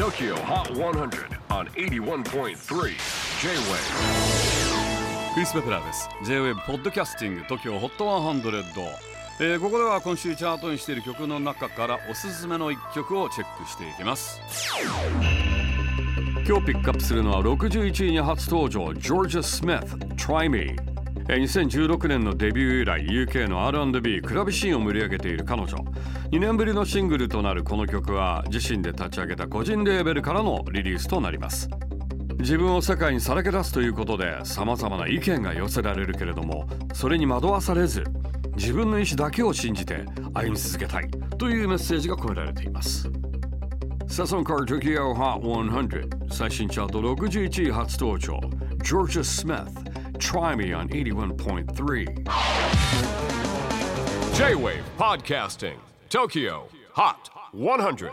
TOKYO HOT 100 on 81.3 J-WAVE クリス・ベプラーです。J-WAVE ポッドキャスティング TOKYO HOT 100、えーここでは今週チャートにしている曲の中からおすすめの一曲をチェックしていきます。今日ピックアップするのは61位に初登場 Georgia Smith Try Me 2016年のデビュー以来 UK の R&B クラブシーンを盛り上げている彼女。2年ぶりのシングルとなるこの曲は自身で立ち上げた個人レーベルからのリリースとなります。自分を世界にさらけ出すということで様々な意見が寄せられるけれどもそれに惑わされず自分の意志だけを信じて歩み続けたいというメッセージが込められています。サソンカー Tokyo Hot 100最新チャート61位初登場 Georgia Smith Try Me on 81.3 J-WAVE PODCASTING TOKYO HOT 100